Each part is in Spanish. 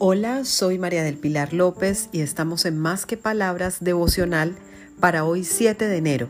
Hola, soy María del Pilar López y estamos en Más que Palabras devocional para hoy 7 de enero.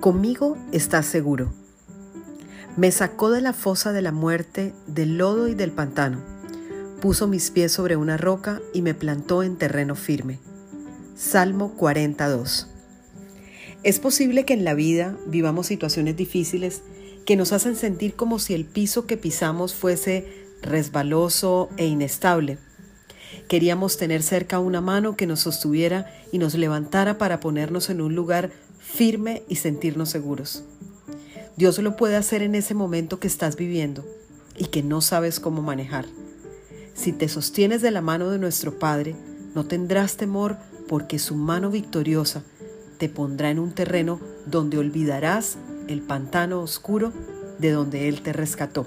Conmigo estás seguro. Me sacó de la fosa de la muerte, del lodo y del pantano. Puso mis pies sobre una roca y me plantó en terreno firme. Salmo 42. Es posible que en la vida vivamos situaciones difíciles que nos hacen sentir como si el piso que pisamos fuese resbaloso e inestable. Queríamos tener cerca una mano que nos sostuviera y nos levantara para ponernos en un lugar firme y sentirnos seguros. Dios lo puede hacer en ese momento que estás viviendo y que no sabes cómo manejar. Si te sostienes de la mano de nuestro Padre, no tendrás temor porque su mano victoriosa te pondrá en un terreno donde olvidarás el pantano oscuro de donde Él te rescató.